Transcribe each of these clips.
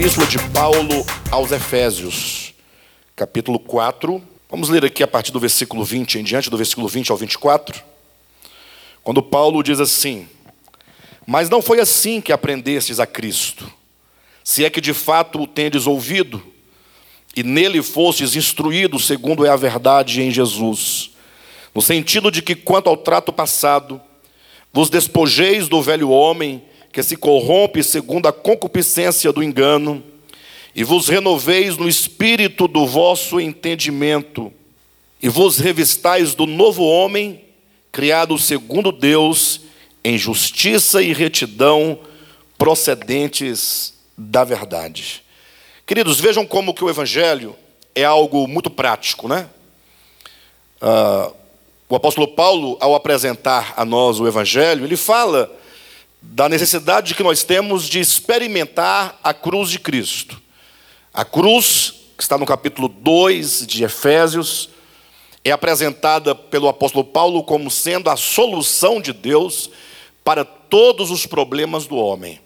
Epístola de Paulo aos Efésios, capítulo 4. Vamos ler aqui a partir do versículo 20 em diante, do versículo 20 ao 24. Quando Paulo diz assim: Mas não foi assim que aprendestes a Cristo, se é que de fato o tendes ouvido, e nele fostes instruídos, segundo é a verdade em Jesus, no sentido de que, quanto ao trato passado, vos despojeis do velho homem que se corrompe segundo a concupiscência do engano, e vos renoveis no espírito do vosso entendimento, e vos revistais do novo homem, criado segundo Deus, em justiça e retidão, procedentes da verdade. Queridos, vejam como que o Evangelho é algo muito prático, né? Uh, o apóstolo Paulo, ao apresentar a nós o Evangelho, ele fala da necessidade que nós temos de experimentar a cruz de Cristo. A cruz, que está no capítulo 2 de Efésios, é apresentada pelo apóstolo Paulo como sendo a solução de Deus para todos os problemas do homem.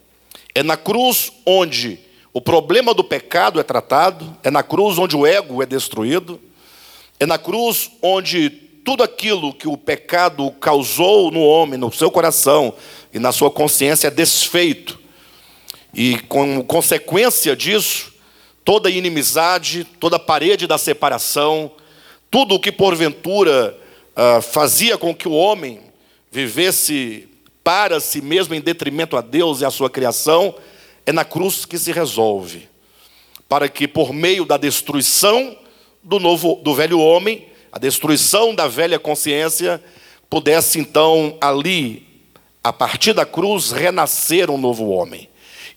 É na cruz onde o problema do pecado é tratado, é na cruz onde o ego é destruído, é na cruz onde tudo aquilo que o pecado causou no homem, no seu coração, e na sua consciência é desfeito. E como consequência disso, toda inimizade, toda parede da separação, tudo o que porventura uh, fazia com que o homem vivesse para si mesmo em detrimento a Deus e a sua criação, é na cruz que se resolve. Para que por meio da destruição do novo do velho homem, a destruição da velha consciência, pudesse então ali a partir da cruz, renascer um novo homem.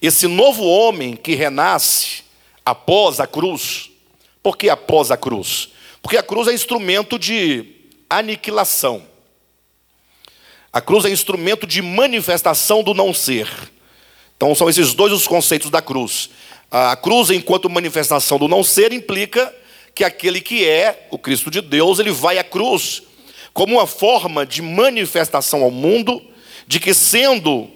Esse novo homem que renasce após a cruz, por que após a cruz? Porque a cruz é instrumento de aniquilação. A cruz é instrumento de manifestação do não ser. Então são esses dois os conceitos da cruz. A cruz, enquanto manifestação do não ser, implica que aquele que é o Cristo de Deus, ele vai à cruz como uma forma de manifestação ao mundo de que, sendo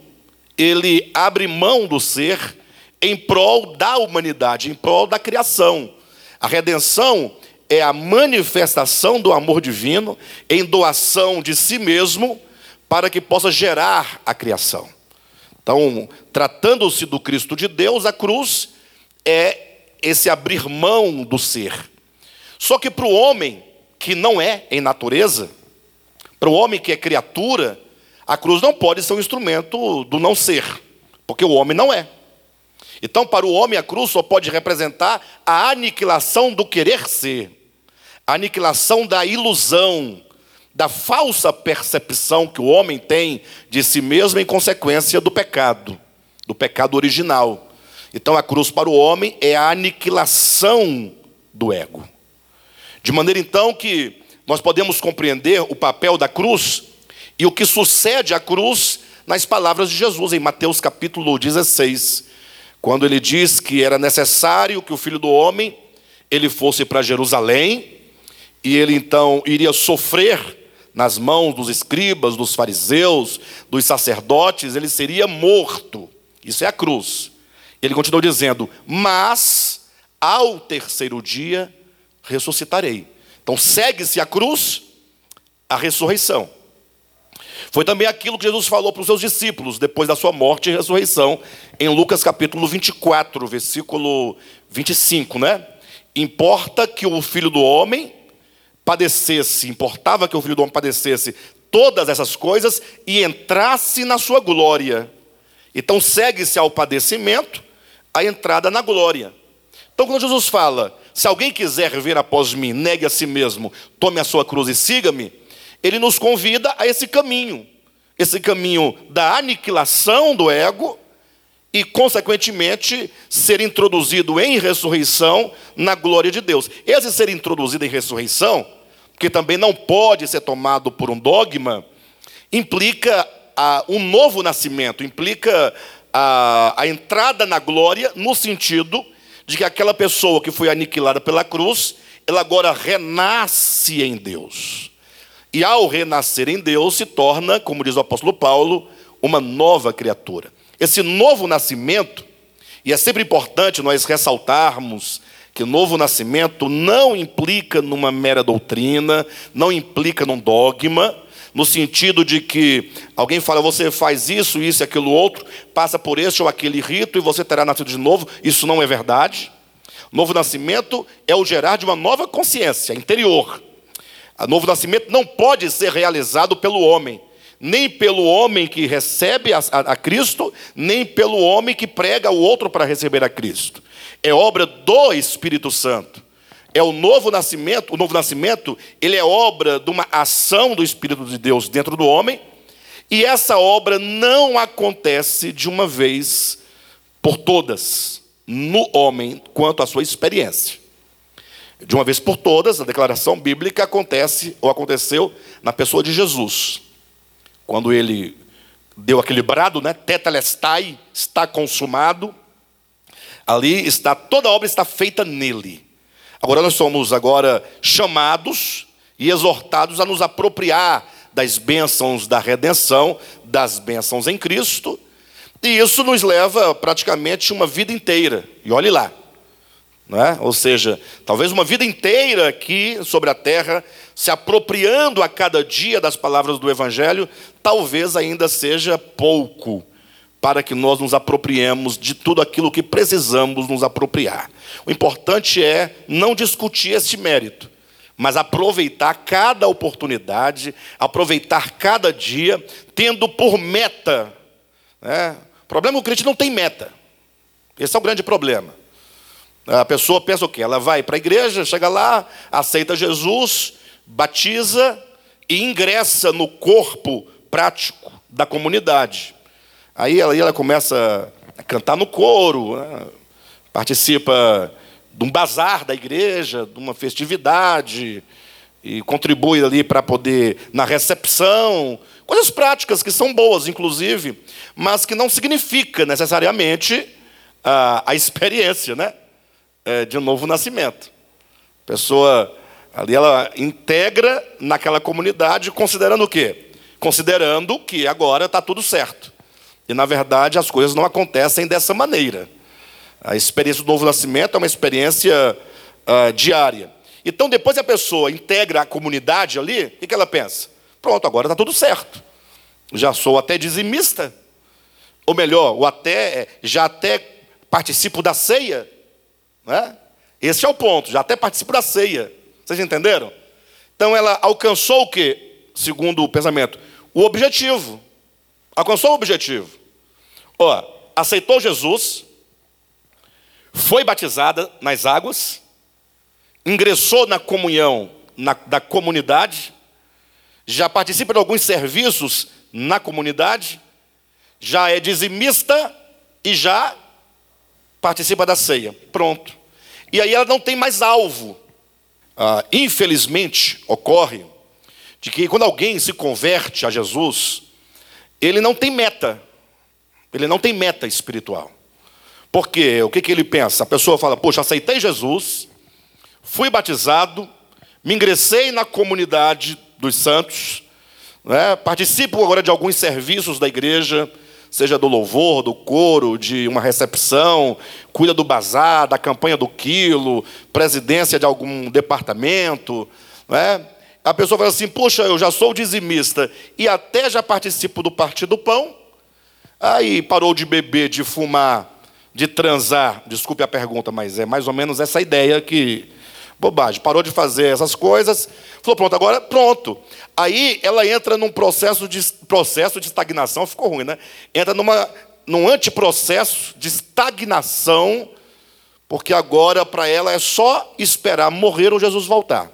ele abre mão do ser em prol da humanidade, em prol da criação. A redenção é a manifestação do amor divino em doação de si mesmo para que possa gerar a criação. Então, tratando-se do Cristo de Deus, a cruz é esse abrir mão do ser. Só que para o homem que não é em natureza, para o homem que é criatura, a cruz não pode ser um instrumento do não ser, porque o homem não é. Então, para o homem, a cruz só pode representar a aniquilação do querer ser, a aniquilação da ilusão, da falsa percepção que o homem tem de si mesmo em consequência do pecado, do pecado original. Então, a cruz para o homem é a aniquilação do ego. De maneira então que nós podemos compreender o papel da cruz e o que sucede à cruz nas palavras de Jesus, em Mateus capítulo 16, quando ele diz que era necessário que o filho do homem ele fosse para Jerusalém e ele então iria sofrer nas mãos dos escribas, dos fariseus, dos sacerdotes, ele seria morto. Isso é a cruz. Ele continuou dizendo: Mas ao terceiro dia ressuscitarei. Então segue-se a cruz, a ressurreição. Foi também aquilo que Jesus falou para os seus discípulos depois da sua morte e ressurreição, em Lucas capítulo 24, versículo 25, né? Importa que o filho do homem padecesse, importava que o filho do homem padecesse todas essas coisas e entrasse na sua glória. Então segue-se ao padecimento a entrada na glória. Então quando Jesus fala, se alguém quiser vir após mim, negue a si mesmo, tome a sua cruz e siga-me, ele nos convida a esse caminho, esse caminho da aniquilação do ego e, consequentemente, ser introduzido em ressurreição na glória de Deus. Esse ser introduzido em ressurreição, que também não pode ser tomado por um dogma, implica a, um novo nascimento, implica a, a entrada na glória, no sentido de que aquela pessoa que foi aniquilada pela cruz, ela agora renasce em Deus. E ao renascer em Deus, se torna, como diz o apóstolo Paulo, uma nova criatura. Esse novo nascimento, E é sempre importante nós ressaltarmos que novo nascimento não implica numa mera doutrina, não implica num dogma, no sentido de que alguém fala, você faz isso, isso e aquilo outro, passa por esse ou aquele rito e você terá nascido de novo. Isso não é verdade. Novo nascimento é o gerar de uma nova consciência interior. O novo nascimento não pode ser realizado pelo homem, nem pelo homem que recebe a, a, a Cristo, nem pelo homem que prega o outro para receber a Cristo. É obra do Espírito Santo. É o novo nascimento, o novo nascimento, ele é obra de uma ação do Espírito de Deus dentro do homem, e essa obra não acontece de uma vez por todas no homem quanto à sua experiência. De uma vez por todas, a declaração bíblica acontece ou aconteceu na pessoa de Jesus. Quando ele deu aquele brado, né? Tetelestai, está consumado. Ali está toda a obra está feita nele. Agora nós somos agora chamados e exortados a nos apropriar das bênçãos da redenção, das bênçãos em Cristo, e isso nos leva praticamente uma vida inteira. E olhe lá, é? Ou seja, talvez uma vida inteira aqui sobre a terra, se apropriando a cada dia das palavras do Evangelho, talvez ainda seja pouco para que nós nos apropriemos de tudo aquilo que precisamos nos apropriar. O importante é não discutir este mérito, mas aproveitar cada oportunidade, aproveitar cada dia, tendo por meta. Né? O problema é que o crente não tem meta. Esse é o grande problema. A pessoa pensa o quê? Ela vai para a igreja, chega lá, aceita Jesus, batiza e ingressa no corpo prático da comunidade. Aí ela, ela começa a cantar no coro, né? participa de um bazar da igreja, de uma festividade, e contribui ali para poder, na recepção, coisas práticas que são boas, inclusive, mas que não significa necessariamente a, a experiência né? É, de um novo nascimento. A pessoa ali ela integra naquela comunidade considerando o quê? Considerando que agora está tudo certo. E, na verdade, as coisas não acontecem dessa maneira. A experiência do novo nascimento é uma experiência uh, diária. Então, depois a pessoa integra a comunidade ali, o que, que ela pensa? Pronto, agora está tudo certo. Já sou até dizimista. Ou melhor, o até, já até participo da ceia. Né? Esse é o ponto, já até participo da ceia. Vocês entenderam? Então ela alcançou o que, segundo o pensamento? O objetivo. Alcançou o objetivo. Ó, aceitou Jesus, foi batizada nas águas, ingressou na comunhão na, da comunidade, já participa de alguns serviços na comunidade, já é dizimista e já participa da ceia. Pronto. E aí ela não tem mais alvo. Ah, infelizmente, ocorre de que quando alguém se converte a Jesus, ele não tem meta. Ele não tem meta espiritual. Porque o que, que ele pensa? A pessoa fala: Poxa, aceitei Jesus, fui batizado, me ingressei na comunidade dos santos, né? participo agora de alguns serviços da igreja, seja do louvor, do coro, de uma recepção, cuida do bazar, da campanha do quilo, presidência de algum departamento. Né? A pessoa fala assim: Poxa, eu já sou dizimista e até já participo do Partido do Pão Aí parou de beber, de fumar, de transar. Desculpe a pergunta, mas é mais ou menos essa ideia que. Bobagem. Parou de fazer essas coisas. Falou, pronto, agora pronto. Aí ela entra num processo de, processo de estagnação, ficou ruim, né? Entra numa, num antiprocesso de estagnação, porque agora para ela é só esperar morrer ou Jesus voltar.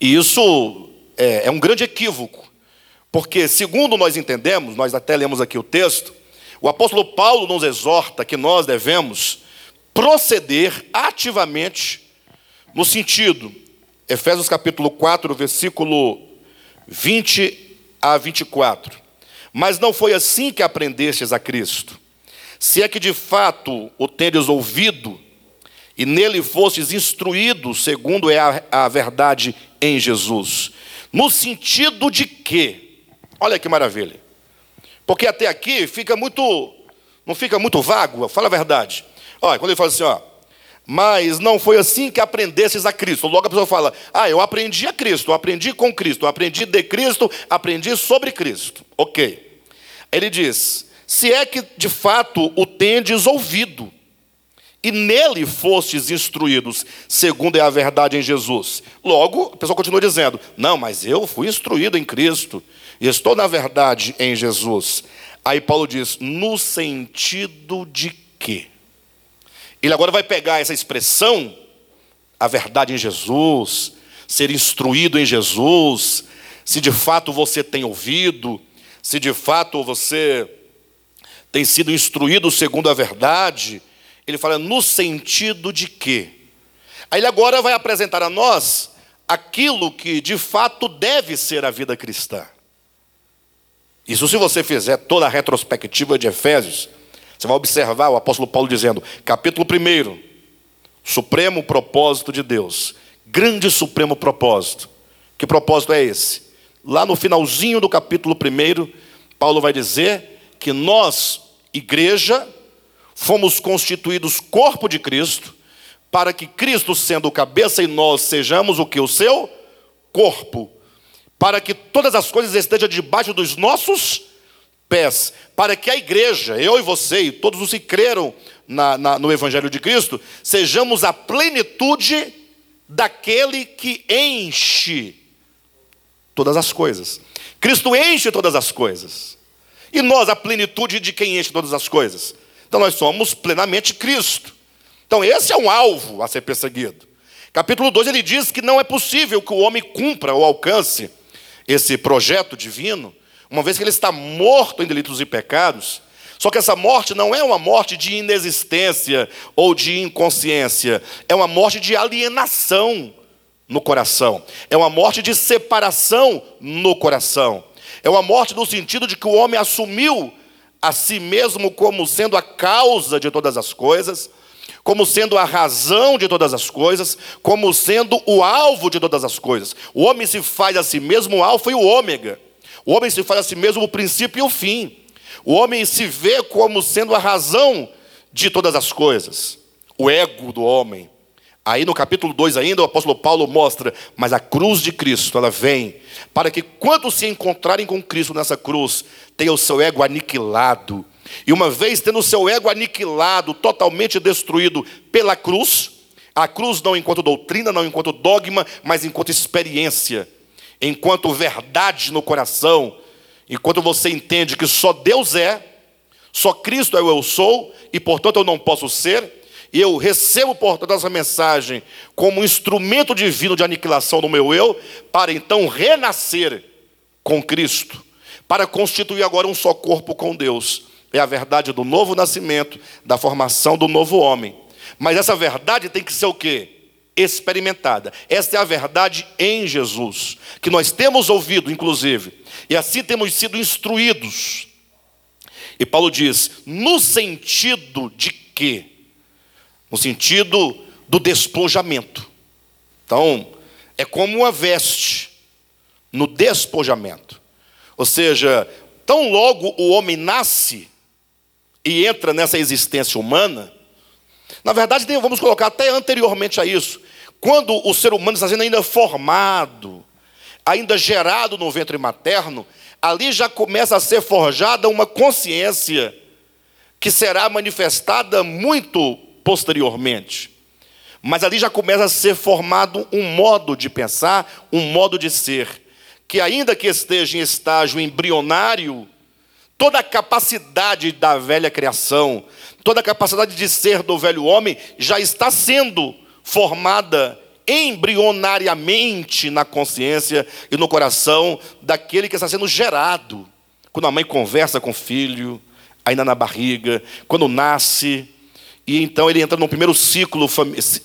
E isso é, é um grande equívoco. Porque, segundo nós entendemos, nós até lemos aqui o texto, o apóstolo Paulo nos exorta que nós devemos proceder ativamente no sentido, Efésios capítulo 4, versículo 20 a 24. Mas não foi assim que aprendestes a Cristo. Se é que de fato o tendes ouvido e nele fostes instruídos, segundo é a, a verdade em Jesus. No sentido de que Olha que maravilha. Porque até aqui fica muito Não fica muito vago? Fala a verdade. Olha, quando ele fala assim, ó, mas não foi assim que aprendesses a Cristo. Logo a pessoa fala: Ah, eu aprendi a Cristo, eu aprendi com Cristo, eu aprendi de Cristo, aprendi sobre Cristo. Ok. Ele diz: Se é que de fato o tendes ouvido, e nele fostes instruídos, segundo é a verdade em Jesus. Logo, a pessoa continua dizendo: Não, mas eu fui instruído em Cristo, e estou na verdade em Jesus. Aí Paulo diz: No sentido de? Ele agora vai pegar essa expressão, a verdade em Jesus, ser instruído em Jesus, se de fato você tem ouvido, se de fato você tem sido instruído segundo a verdade, ele fala no sentido de quê? Aí ele agora vai apresentar a nós aquilo que de fato deve ser a vida cristã. Isso se você fizer toda a retrospectiva de Efésios, você vai observar o apóstolo Paulo dizendo, capítulo 1, supremo propósito de Deus, grande supremo propósito. Que propósito é esse? Lá no finalzinho do capítulo 1, Paulo vai dizer que nós, igreja, fomos constituídos corpo de Cristo, para que Cristo, sendo o cabeça e nós sejamos o que? O seu corpo. Para que todas as coisas estejam debaixo dos nossos pés, para que a igreja, eu e você e todos os que creram na, na, no Evangelho de Cristo, sejamos a plenitude daquele que enche todas as coisas. Cristo enche todas as coisas. E nós, a plenitude de quem enche todas as coisas. Então nós somos plenamente Cristo. Então esse é um alvo a ser perseguido. Capítulo 2 ele diz que não é possível que o homem cumpra ou alcance esse projeto divino uma vez que ele está morto em delitos e pecados, só que essa morte não é uma morte de inexistência ou de inconsciência, é uma morte de alienação no coração, é uma morte de separação no coração, é uma morte no sentido de que o homem assumiu a si mesmo como sendo a causa de todas as coisas, como sendo a razão de todas as coisas, como sendo o alvo de todas as coisas. O homem se faz a si mesmo o alfa e o ômega. O homem se faz a si mesmo o princípio e o fim. O homem se vê como sendo a razão de todas as coisas. O ego do homem. Aí no capítulo 2 ainda o apóstolo Paulo mostra, mas a cruz de Cristo, ela vem para que quantos se encontrarem com Cristo nessa cruz, tenham o seu ego aniquilado. E uma vez tendo o seu ego aniquilado, totalmente destruído pela cruz, a cruz não enquanto doutrina, não enquanto dogma, mas enquanto experiência enquanto verdade no coração, enquanto você entende que só Deus é, só Cristo é o eu sou, e portanto eu não posso ser, e eu recebo, portanto, essa mensagem como um instrumento divino de aniquilação do meu eu, para então renascer com Cristo, para constituir agora um só corpo com Deus. É a verdade do novo nascimento, da formação do novo homem. Mas essa verdade tem que ser o quê? Experimentada. Esta é a verdade em Jesus, que nós temos ouvido, inclusive, e assim temos sido instruídos. E Paulo diz: no sentido de quê? No sentido do despojamento. Então, é como uma veste no despojamento. Ou seja, tão logo o homem nasce e entra nessa existência humana, na verdade, vamos colocar até anteriormente a isso, quando o ser humano está sendo ainda formado, ainda gerado no ventre materno, ali já começa a ser forjada uma consciência que será manifestada muito posteriormente. Mas ali já começa a ser formado um modo de pensar, um modo de ser, que ainda que esteja em estágio embrionário, toda a capacidade da velha criação, toda a capacidade de ser do velho homem já está sendo formada embrionariamente na consciência e no coração daquele que está sendo gerado. Quando a mãe conversa com o filho, ainda na barriga, quando nasce, e então ele entra no primeiro ciclo,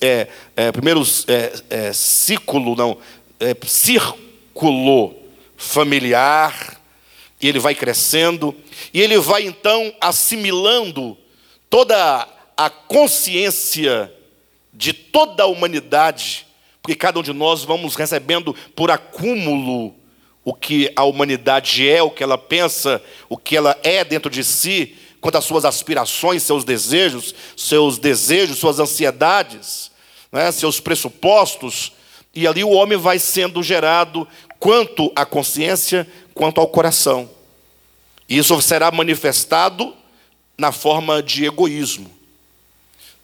é, é, primeiro é, é, ciclo, não, é, círculo familiar, e ele vai crescendo, e ele vai então assimilando toda a consciência de toda a humanidade, porque cada um de nós vamos recebendo por acúmulo o que a humanidade é, o que ela pensa, o que ela é dentro de si, quanto às suas aspirações, seus desejos, seus desejos, suas ansiedades, né, seus pressupostos, e ali o homem vai sendo gerado quanto à consciência, quanto ao coração. E isso será manifestado na forma de egoísmo.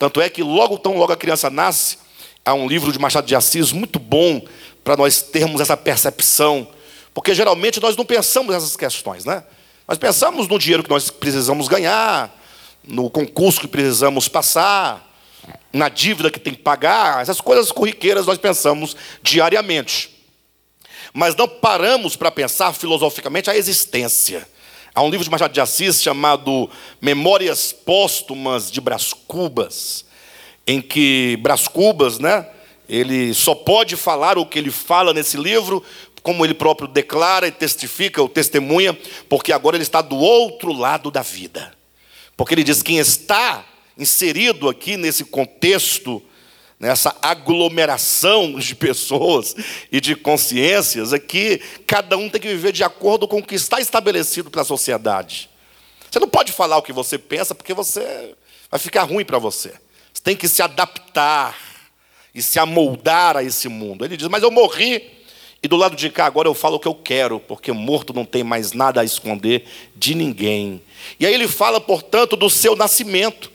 Tanto é que logo tão logo a criança nasce, há um livro de Machado de Assis muito bom para nós termos essa percepção, porque geralmente nós não pensamos nessas questões, né? Nós pensamos no dinheiro que nós precisamos ganhar, no concurso que precisamos passar, na dívida que tem que pagar, essas coisas corriqueiras nós pensamos diariamente. Mas não paramos para pensar filosoficamente a existência. Há um livro de Machado de Assis chamado Memórias Póstumas de Brás Cubas, em que Brás Cubas, né, ele só pode falar o que ele fala nesse livro como ele próprio declara e testifica, ou testemunha, porque agora ele está do outro lado da vida. Porque ele diz: quem está inserido aqui nesse contexto, nessa aglomeração de pessoas e de consciências, é que cada um tem que viver de acordo com o que está estabelecido pela sociedade. Você não pode falar o que você pensa, porque você vai ficar ruim para você. Você tem que se adaptar e se amoldar a esse mundo. Ele diz: Mas eu morri e do lado de cá, agora eu falo o que eu quero, porque morto não tem mais nada a esconder de ninguém. E aí ele fala, portanto, do seu nascimento.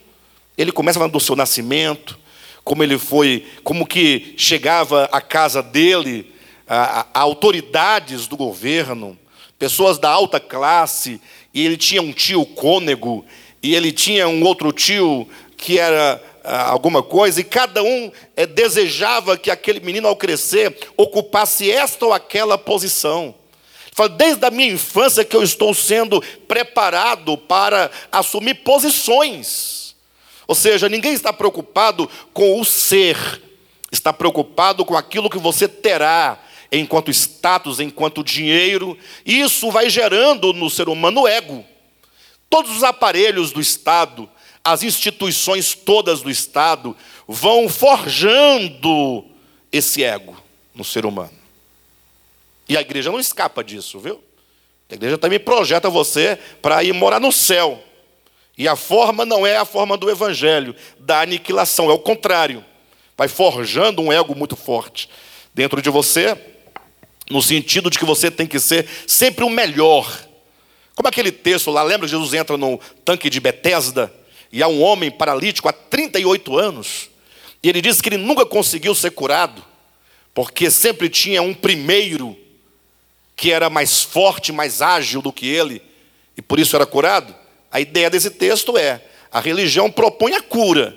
Ele começa falando do seu nascimento, como ele foi, como que chegava à casa dele a, a, autoridades do governo, pessoas da alta classe, e ele tinha um tio cônego, e ele tinha um outro tio que era alguma coisa, e cada um é, desejava que aquele menino, ao crescer, ocupasse esta ou aquela posição. Fala, desde a minha infância que eu estou sendo preparado para assumir posições. Ou seja, ninguém está preocupado com o ser, está preocupado com aquilo que você terá enquanto status, enquanto dinheiro. Isso vai gerando no ser humano ego. Todos os aparelhos do Estado, as instituições todas do Estado vão forjando esse ego no ser humano. E a igreja não escapa disso, viu? A igreja também projeta você para ir morar no céu. E a forma não é a forma do evangelho, da aniquilação, é o contrário. Vai forjando um ego muito forte dentro de você, no sentido de que você tem que ser sempre o melhor. Como aquele texto lá, lembra Jesus entra no tanque de Betesda? e há um homem paralítico há 38 anos, e ele diz que ele nunca conseguiu ser curado, porque sempre tinha um primeiro que era mais forte, mais ágil do que ele, e por isso era curado. A ideia desse texto é: a religião propõe a cura,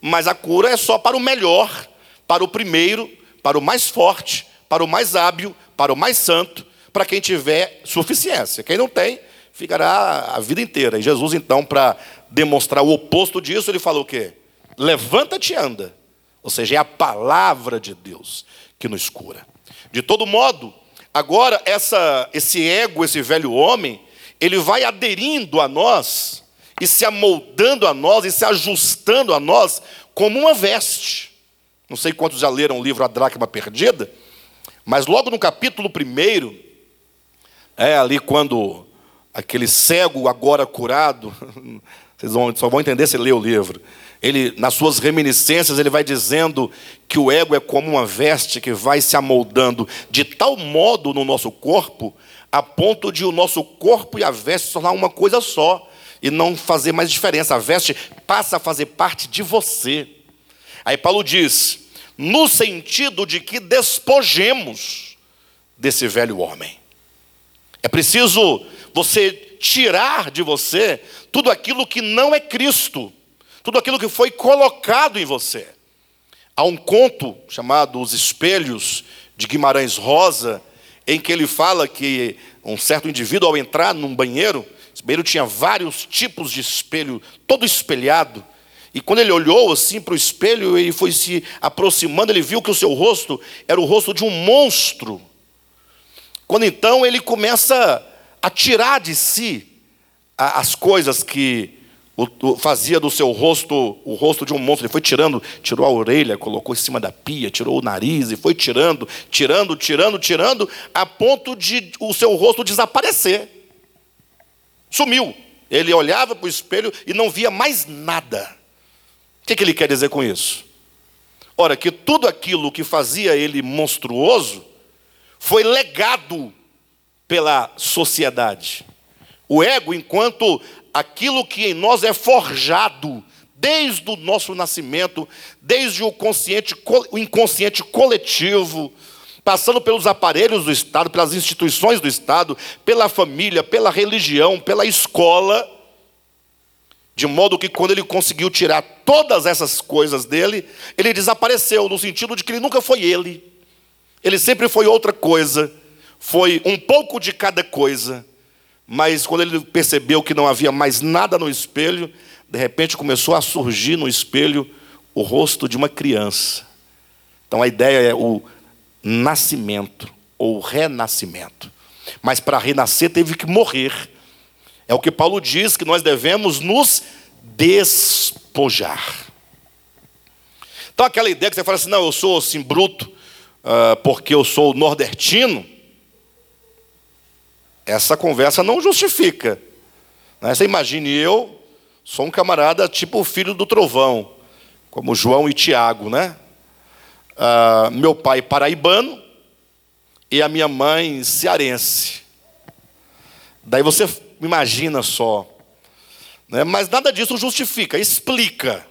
mas a cura é só para o melhor, para o primeiro, para o mais forte, para o mais hábil, para o mais santo, para quem tiver suficiência. Quem não tem, ficará a vida inteira. E Jesus, então, para demonstrar o oposto disso, ele falou o quê? Levanta-te e anda. Ou seja, é a palavra de Deus que nos cura. De todo modo, agora essa, esse ego, esse velho homem, ele vai aderindo a nós e se amoldando a nós e se ajustando a nós como uma veste. Não sei quantos já leram o livro A Dracma Perdida, mas logo no capítulo primeiro, é ali quando aquele cego agora curado, Vocês vão, só vão entender se ler o livro. Ele, nas suas reminiscências, ele vai dizendo que o ego é como uma veste que vai se amoldando de tal modo no nosso corpo, a ponto de o nosso corpo e a veste se tornar uma coisa só e não fazer mais diferença. A veste passa a fazer parte de você. Aí Paulo diz: no sentido de que despojemos desse velho homem. É preciso você tirar de você tudo aquilo que não é Cristo, tudo aquilo que foi colocado em você. Há um conto chamado Os Espelhos, de Guimarães Rosa, em que ele fala que um certo indivíduo, ao entrar num banheiro, esse banheiro tinha vários tipos de espelho, todo espelhado. E quando ele olhou assim para o espelho e foi se aproximando, ele viu que o seu rosto era o rosto de um monstro. Quando então ele começa a tirar de si as coisas que fazia do seu rosto o rosto de um monstro. Ele foi tirando, tirou a orelha, colocou em cima da pia, tirou o nariz e foi tirando, tirando, tirando, tirando, a ponto de o seu rosto desaparecer. Sumiu. Ele olhava para o espelho e não via mais nada. O que, que ele quer dizer com isso? Ora, que tudo aquilo que fazia ele monstruoso foi legado pela sociedade. O ego, enquanto aquilo que em nós é forjado desde o nosso nascimento, desde o, o inconsciente coletivo, passando pelos aparelhos do Estado, pelas instituições do Estado, pela família, pela religião, pela escola, de modo que quando ele conseguiu tirar todas essas coisas dele, ele desapareceu, no sentido de que ele nunca foi ele. Ele sempre foi outra coisa, foi um pouco de cada coisa, mas quando ele percebeu que não havia mais nada no espelho, de repente começou a surgir no espelho o rosto de uma criança. Então a ideia é o nascimento ou renascimento. Mas para renascer teve que morrer. É o que Paulo diz que nós devemos nos despojar. Então aquela ideia que você fala assim, não, eu sou assim bruto uh, porque eu sou nordestino, essa conversa não justifica. Né? Você imagine eu, sou um camarada tipo o filho do trovão, como João e Tiago, né? Uh, meu pai paraibano e a minha mãe cearense. Daí você imagina só. Né? Mas nada disso justifica, explica.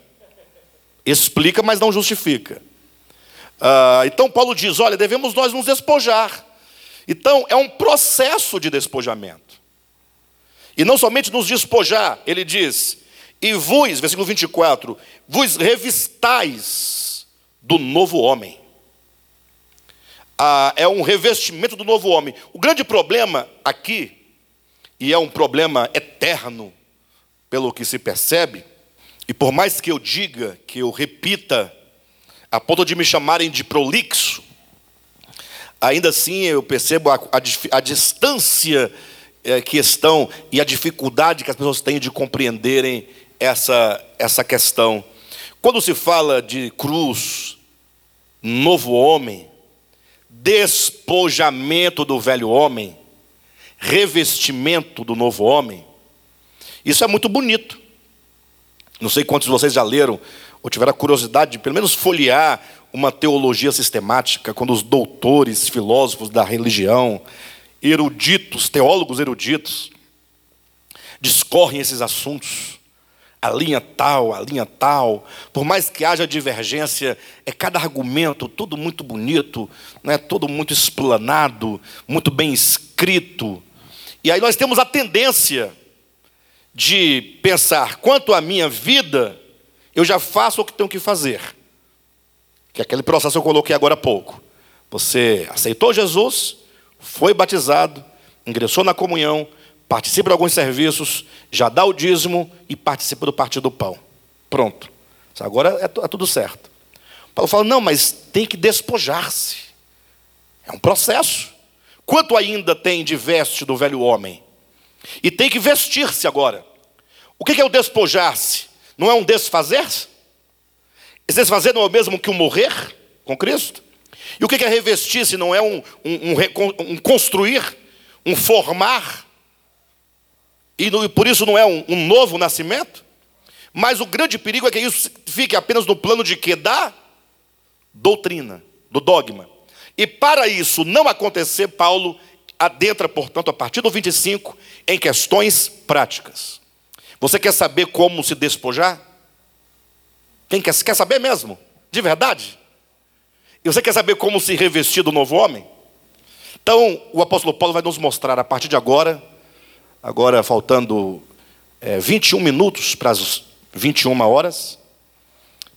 Explica, mas não justifica. Uh, então Paulo diz: olha, devemos nós nos despojar. Então é um processo de despojamento. E não somente nos despojar, ele diz: e vos, versículo 24, vos revistais do novo homem. Ah, é um revestimento do novo homem. O grande problema aqui, e é um problema eterno, pelo que se percebe, e por mais que eu diga, que eu repita, a ponto de me chamarem de prolixo, ainda assim eu percebo a, a, a distância é, que estão e a dificuldade que as pessoas têm de compreenderem essa, essa questão. Quando se fala de cruz, novo homem, despojamento do velho homem, revestimento do novo homem, isso é muito bonito. Não sei quantos de vocês já leram ou tiveram a curiosidade de pelo menos folhear uma teologia sistemática, quando os doutores, filósofos da religião, eruditos, teólogos eruditos, discorrem esses assuntos a linha tal, a linha tal, por mais que haja divergência, é cada argumento tudo muito bonito, né, todo muito explanado, muito bem escrito. E aí nós temos a tendência de pensar, quanto à minha vida, eu já faço o que tenho que fazer. Que é aquele processo que eu coloquei agora há pouco. Você aceitou Jesus, foi batizado, ingressou na comunhão, participa de alguns serviços, já dá o dízimo e participa do partido do pão. Pronto. Agora é, é tudo certo. Paulo fala: não, mas tem que despojar-se. É um processo. Quanto ainda tem de veste do velho homem? E tem que vestir-se agora. O que é o despojar-se? Não é um desfazer-se? Esse desfazer não é o mesmo que o um morrer com Cristo? E o que é revestir-se? Não é um, um, um, construir, um formar? e por isso não é um, um novo nascimento, mas o grande perigo é que isso fique apenas no plano de que? Da doutrina, do dogma. E para isso não acontecer, Paulo adentra, portanto, a partir do 25, em questões práticas. Você quer saber como se despojar? Quem quer, quer saber mesmo? De verdade? E você quer saber como se revestir do novo homem? Então, o apóstolo Paulo vai nos mostrar, a partir de agora, agora faltando é, 21 minutos para as 21 horas,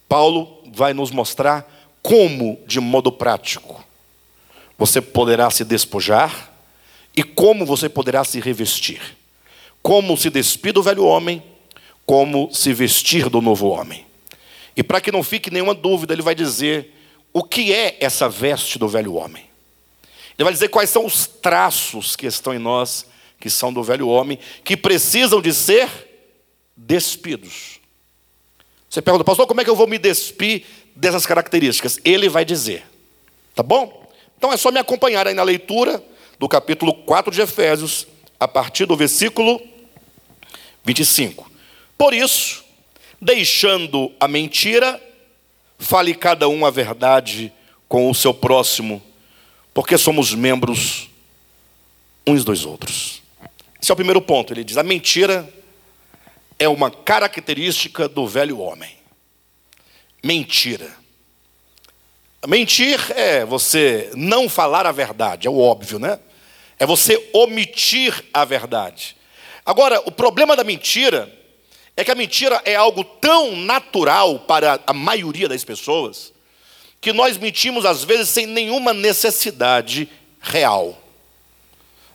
Paulo vai nos mostrar como, de modo prático, você poderá se despojar e como você poderá se revestir. Como se despir do velho homem, como se vestir do novo homem. E para que não fique nenhuma dúvida, ele vai dizer o que é essa veste do velho homem. Ele vai dizer quais são os traços que estão em nós que são do velho homem, que precisam de ser despidos. Você pergunta, pastor, como é que eu vou me despir dessas características? Ele vai dizer. Tá bom? Então é só me acompanhar aí na leitura do capítulo 4 de Efésios, a partir do versículo 25. Por isso, deixando a mentira, fale cada um a verdade com o seu próximo, porque somos membros uns dos outros. Esse é o primeiro ponto. Ele diz: a mentira é uma característica do velho homem. Mentira. Mentir é você não falar a verdade, é o óbvio, né? É você omitir a verdade. Agora, o problema da mentira é que a mentira é algo tão natural para a maioria das pessoas que nós mentimos às vezes sem nenhuma necessidade real.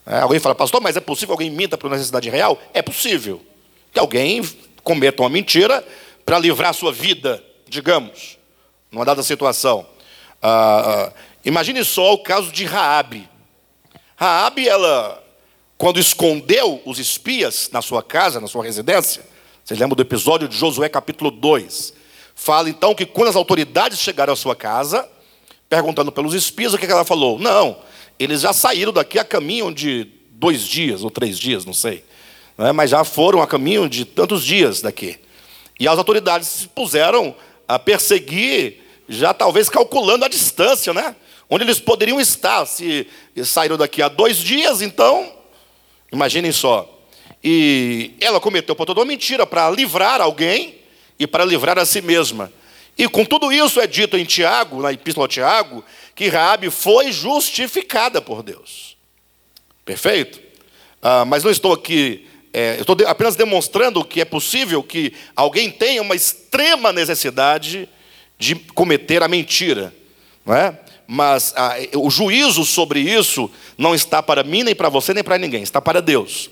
É, alguém fala, pastor, mas é possível alguém minta por necessidade real? É possível. Que alguém cometa uma mentira para livrar sua vida, digamos, numa dada situação. Ah, ah, imagine só o caso de Raabe. Raabe, ela, quando escondeu os espias na sua casa, na sua residência, vocês lembram do episódio de Josué capítulo 2? Fala então que quando as autoridades chegaram à sua casa, perguntando pelos espias, o que ela falou? Não, eles já saíram daqui a caminho de dois dias ou três dias, não sei. Né? Mas já foram a caminho de tantos dias daqui. E as autoridades se puseram a perseguir, já talvez calculando a distância, né? Onde eles poderiam estar. Se saíram daqui a dois dias, então, imaginem só. E ela cometeu por toda uma mentira para livrar alguém e para livrar a si mesma. E com tudo isso é dito em Tiago, na Epístola a Tiago, que Raabe foi justificada por Deus. Perfeito? Ah, mas não estou aqui, é, estou apenas demonstrando que é possível que alguém tenha uma extrema necessidade de cometer a mentira, não é? Mas ah, o juízo sobre isso não está para mim, nem para você, nem para ninguém, está para Deus.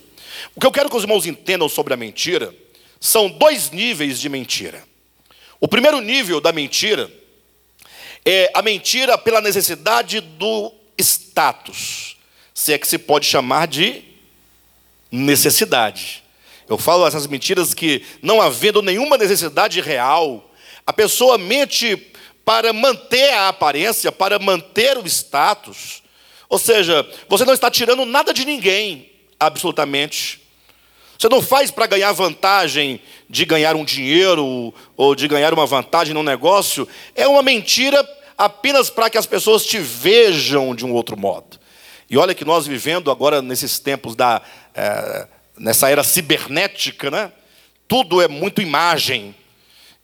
O que eu quero que os irmãos entendam sobre a mentira são dois níveis de mentira. O primeiro nível da mentira é a mentira pela necessidade do status, se é que se pode chamar de necessidade. Eu falo essas mentiras que, não havendo nenhuma necessidade real, a pessoa mente para manter a aparência, para manter o status. Ou seja, você não está tirando nada de ninguém, absolutamente. Você não faz para ganhar vantagem de ganhar um dinheiro ou de ganhar uma vantagem num negócio. É uma mentira apenas para que as pessoas te vejam de um outro modo. E olha que nós vivendo agora nesses tempos da é, nessa era cibernética, né? Tudo é muito imagem.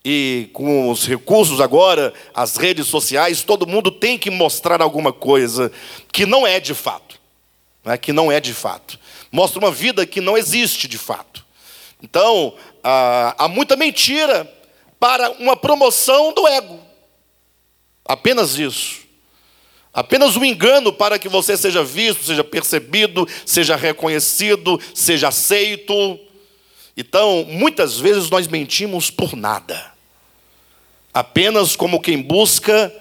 E com os recursos agora, as redes sociais, todo mundo tem que mostrar alguma coisa que não é de fato. Né? Que não é de fato mostra uma vida que não existe de fato. Então, há muita mentira para uma promoção do ego. Apenas isso. Apenas um engano para que você seja visto, seja percebido, seja reconhecido, seja aceito. Então, muitas vezes nós mentimos por nada. Apenas como quem busca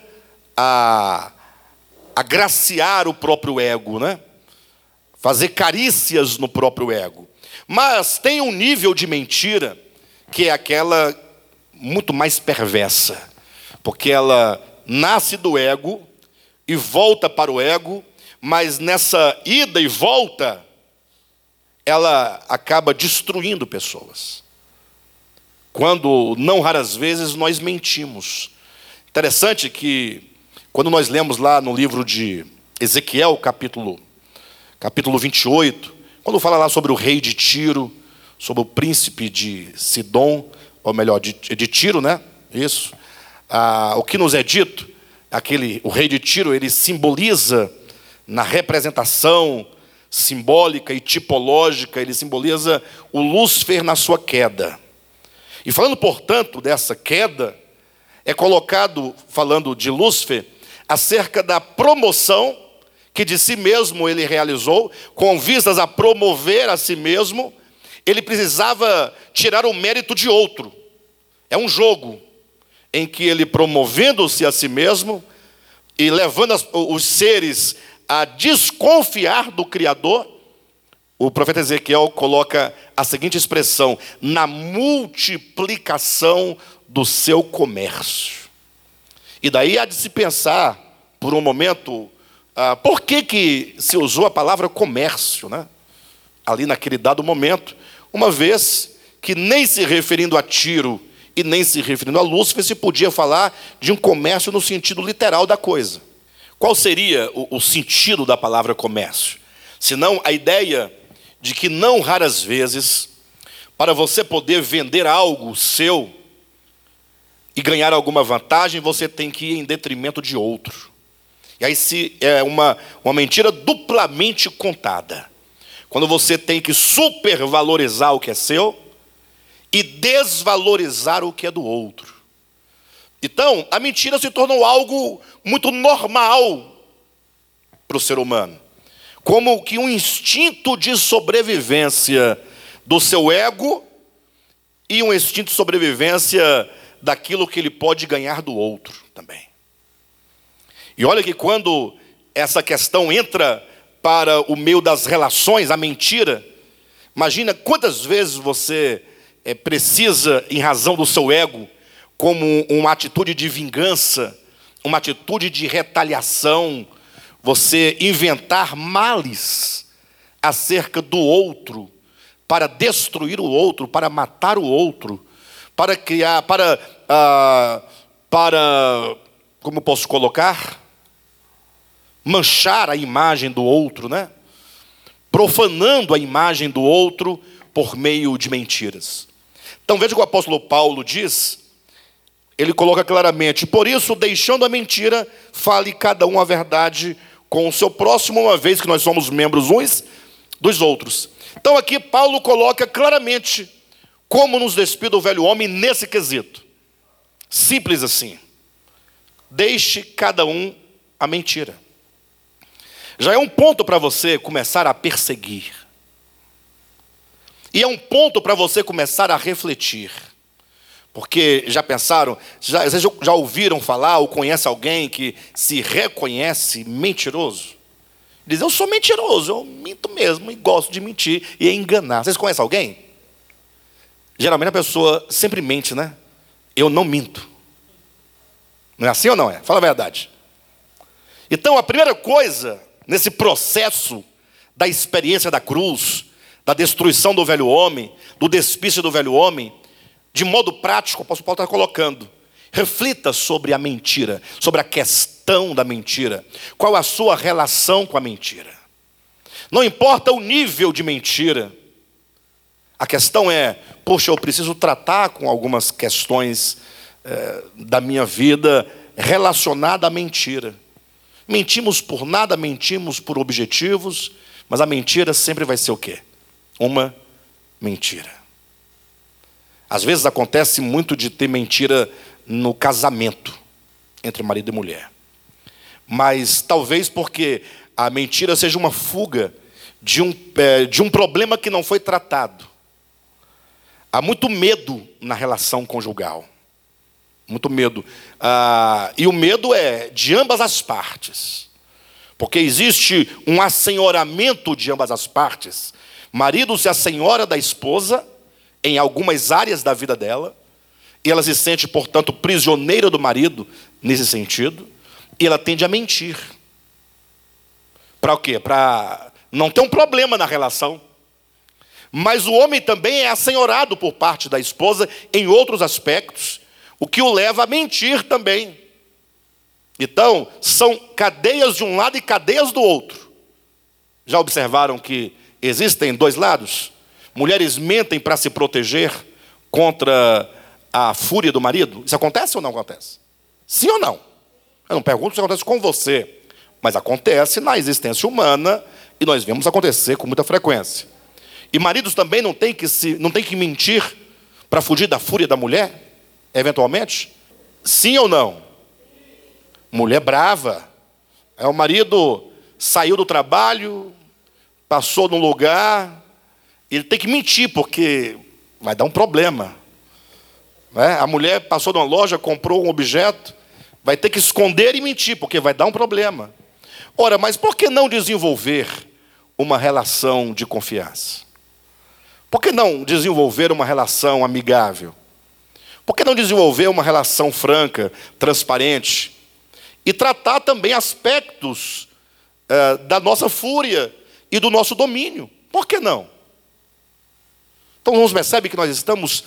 a, agraciar o próprio ego, né? Fazer carícias no próprio ego. Mas tem um nível de mentira que é aquela muito mais perversa, porque ela nasce do ego e volta para o ego, mas nessa ida e volta, ela acaba destruindo pessoas. Quando, não raras vezes, nós mentimos. Interessante que, quando nós lemos lá no livro de Ezequiel, capítulo capítulo 28, quando fala lá sobre o rei de Tiro, sobre o príncipe de Sidom, ou melhor, de, de Tiro, né? Isso. Ah, o que nos é dito, aquele, o rei de Tiro, ele simboliza na representação simbólica e tipológica, ele simboliza o Lúcifer na sua queda. E falando, portanto, dessa queda, é colocado, falando de Lúcifer, acerca da promoção que de si mesmo ele realizou, com vistas a promover a si mesmo, ele precisava tirar o mérito de outro. É um jogo em que ele, promovendo-se a si mesmo e levando os seres a desconfiar do Criador, o profeta Ezequiel coloca a seguinte expressão: na multiplicação do seu comércio. E daí há de se pensar, por um momento, ah, por que, que se usou a palavra comércio, né? ali naquele dado momento, uma vez que nem se referindo a Tiro e nem se referindo a Lúcifer se podia falar de um comércio no sentido literal da coisa. Qual seria o, o sentido da palavra comércio? Senão a ideia de que não raras vezes, para você poder vender algo seu e ganhar alguma vantagem, você tem que ir em detrimento de outro. E aí se é uma, uma mentira duplamente contada. Quando você tem que supervalorizar o que é seu e desvalorizar o que é do outro. Então, a mentira se tornou algo muito normal para o ser humano, como que um instinto de sobrevivência do seu ego e um instinto de sobrevivência daquilo que ele pode ganhar do outro também. E olha que quando essa questão entra para o meio das relações, a mentira, imagina quantas vezes você é, precisa, em razão do seu ego, como uma atitude de vingança, uma atitude de retaliação, você inventar males acerca do outro, para destruir o outro, para matar o outro, para criar, para, ah, para, como posso colocar? Manchar a imagem do outro, né? Profanando a imagem do outro por meio de mentiras. Então veja o que o apóstolo Paulo diz. Ele coloca claramente: por isso, deixando a mentira, fale cada um a verdade com o seu próximo, uma vez que nós somos membros uns dos outros. Então aqui Paulo coloca claramente como nos despida o velho homem nesse quesito. Simples assim. Deixe cada um a mentira. Já é um ponto para você começar a perseguir. E é um ponto para você começar a refletir. Porque já pensaram, já, já ouviram falar ou conhece alguém que se reconhece mentiroso? Diz, eu sou mentiroso, eu minto mesmo e gosto de mentir e enganar. Vocês conhecem alguém? Geralmente a pessoa sempre mente, né? Eu não minto. Não é assim ou não é? Fala a verdade. Então a primeira coisa nesse processo da experiência da cruz, da destruição do velho homem, do despício do velho homem, de modo prático, o apóstolo Paulo está colocando. Reflita sobre a mentira, sobre a questão da mentira. Qual a sua relação com a mentira? Não importa o nível de mentira. A questão é, poxa, eu preciso tratar com algumas questões é, da minha vida relacionada à mentira. Mentimos por nada, mentimos por objetivos, mas a mentira sempre vai ser o quê? Uma mentira. Às vezes acontece muito de ter mentira no casamento entre marido e mulher. Mas talvez porque a mentira seja uma fuga de um, é, de um problema que não foi tratado. Há muito medo na relação conjugal. Muito medo. Ah, e o medo é de ambas as partes. Porque existe um assenhoramento de ambas as partes. Marido se assenhora da esposa em algumas áreas da vida dela, e ela se sente, portanto, prisioneira do marido nesse sentido, e ela tende a mentir. Para o quê? Para não ter um problema na relação. Mas o homem também é assenhorado por parte da esposa em outros aspectos, o que o leva a mentir também. Então, são cadeias de um lado e cadeias do outro. Já observaram que existem dois lados? Mulheres mentem para se proteger contra a fúria do marido? Isso acontece ou não acontece? Sim ou não? Eu não pergunto se acontece com você, mas acontece na existência humana e nós vemos acontecer com muita frequência. E maridos também não têm que, se, não têm que mentir para fugir da fúria da mulher, eventualmente? Sim ou não? Mulher brava. É o marido saiu do trabalho, passou num lugar, ele tem que mentir, porque vai dar um problema. Né? A mulher passou numa loja, comprou um objeto, vai ter que esconder e mentir, porque vai dar um problema. Ora, mas por que não desenvolver uma relação de confiança? Por que não desenvolver uma relação amigável? Por que não desenvolver uma relação franca, transparente? E tratar também aspectos uh, da nossa fúria e do nosso domínio. Por que não? Então, vamos perceber que nós estamos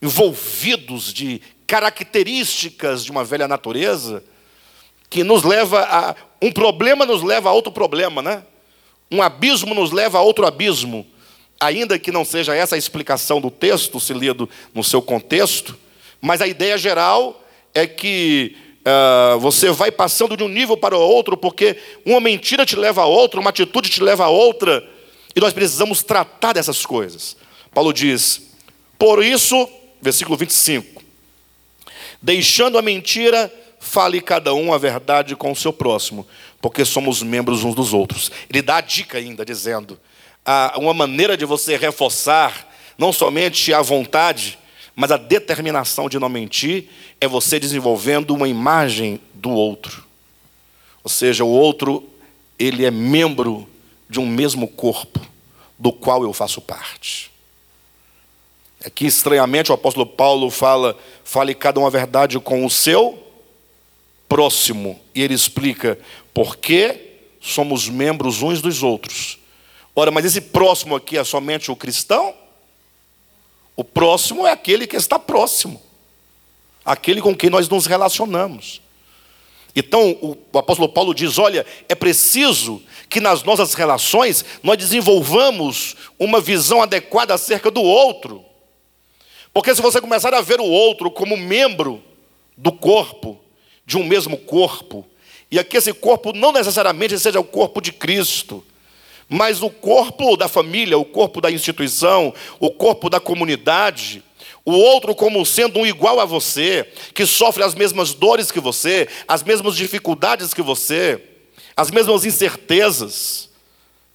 envolvidos de características de uma velha natureza que nos leva a. Um problema nos leva a outro problema, né? Um abismo nos leva a outro abismo. Ainda que não seja essa a explicação do texto, se lido no seu contexto, mas a ideia geral é que uh, você vai passando de um nível para o outro, porque uma mentira te leva a outra, uma atitude te leva a outra, e nós precisamos tratar dessas coisas. Paulo diz: Por isso, versículo 25: Deixando a mentira, fale cada um a verdade com o seu próximo, porque somos membros uns dos outros. Ele dá a dica ainda, dizendo: ah, uma maneira de você reforçar não somente a vontade, mas a determinação de não mentir, é você desenvolvendo uma imagem do outro. Ou seja, o outro, ele é membro de um mesmo corpo, do qual eu faço parte. Aqui, estranhamente, o apóstolo Paulo fala: fale cada um a verdade com o seu próximo. E ele explica por que somos membros uns dos outros. Ora, mas esse próximo aqui é somente o cristão? O próximo é aquele que está próximo, aquele com quem nós nos relacionamos. Então, o apóstolo Paulo diz: olha, é preciso que nas nossas relações nós desenvolvamos uma visão adequada acerca do outro. Porque se você começar a ver o outro como membro do corpo, de um mesmo corpo, e aqui esse corpo não necessariamente seja o corpo de Cristo, mas o corpo da família, o corpo da instituição, o corpo da comunidade, o outro como sendo um igual a você, que sofre as mesmas dores que você, as mesmas dificuldades que você, as mesmas incertezas,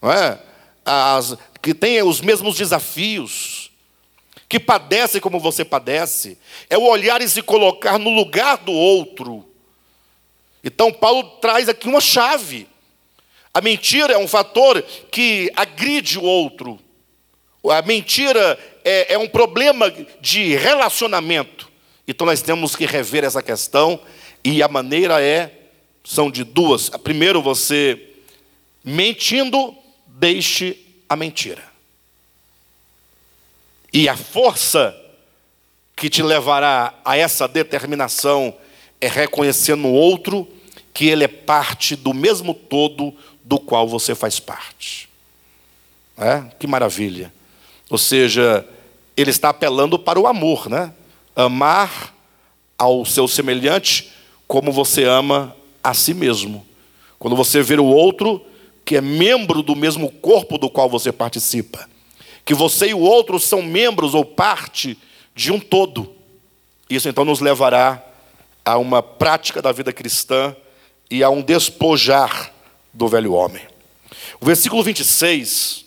é? as, que tem os mesmos desafios que padece como você padece, é o olhar e se colocar no lugar do outro. Então, Paulo traz aqui uma chave. A mentira é um fator que agride o outro. A mentira é, é um problema de relacionamento. Então, nós temos que rever essa questão, e a maneira é: são de duas. Primeiro, você mentindo, deixe a mentira. E a força que te levará a essa determinação é reconhecer no outro que ele é parte do mesmo todo do qual você faz parte. É? Que maravilha. Ou seja, ele está apelando para o amor, né? Amar ao seu semelhante como você ama a si mesmo. Quando você vê o outro que é membro do mesmo corpo do qual você participa que você e o outro são membros ou parte de um todo. Isso então nos levará a uma prática da vida cristã e a um despojar do velho homem. O versículo 26,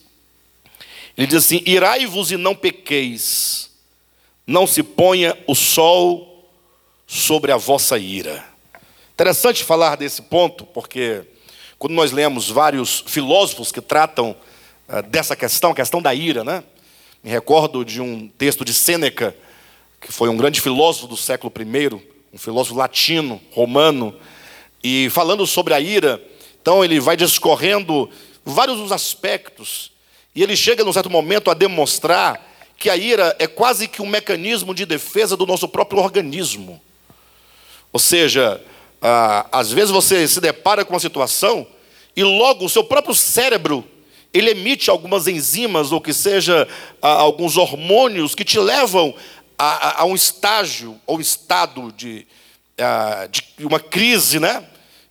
ele diz assim: Irai-vos e não pequeis, não se ponha o sol sobre a vossa ira. Interessante falar desse ponto, porque quando nós lemos vários filósofos que tratam ah, dessa questão, a questão da ira, né? Me recordo de um texto de Sêneca, que foi um grande filósofo do século I, um filósofo latino, romano, e falando sobre a ira, então ele vai discorrendo vários dos aspectos, e ele chega num certo momento a demonstrar que a ira é quase que um mecanismo de defesa do nosso próprio organismo. Ou seja, às vezes você se depara com uma situação e logo o seu próprio cérebro ele emite algumas enzimas, ou que seja, alguns hormônios que te levam a, a, a um estágio, ou estado de, de uma crise, né?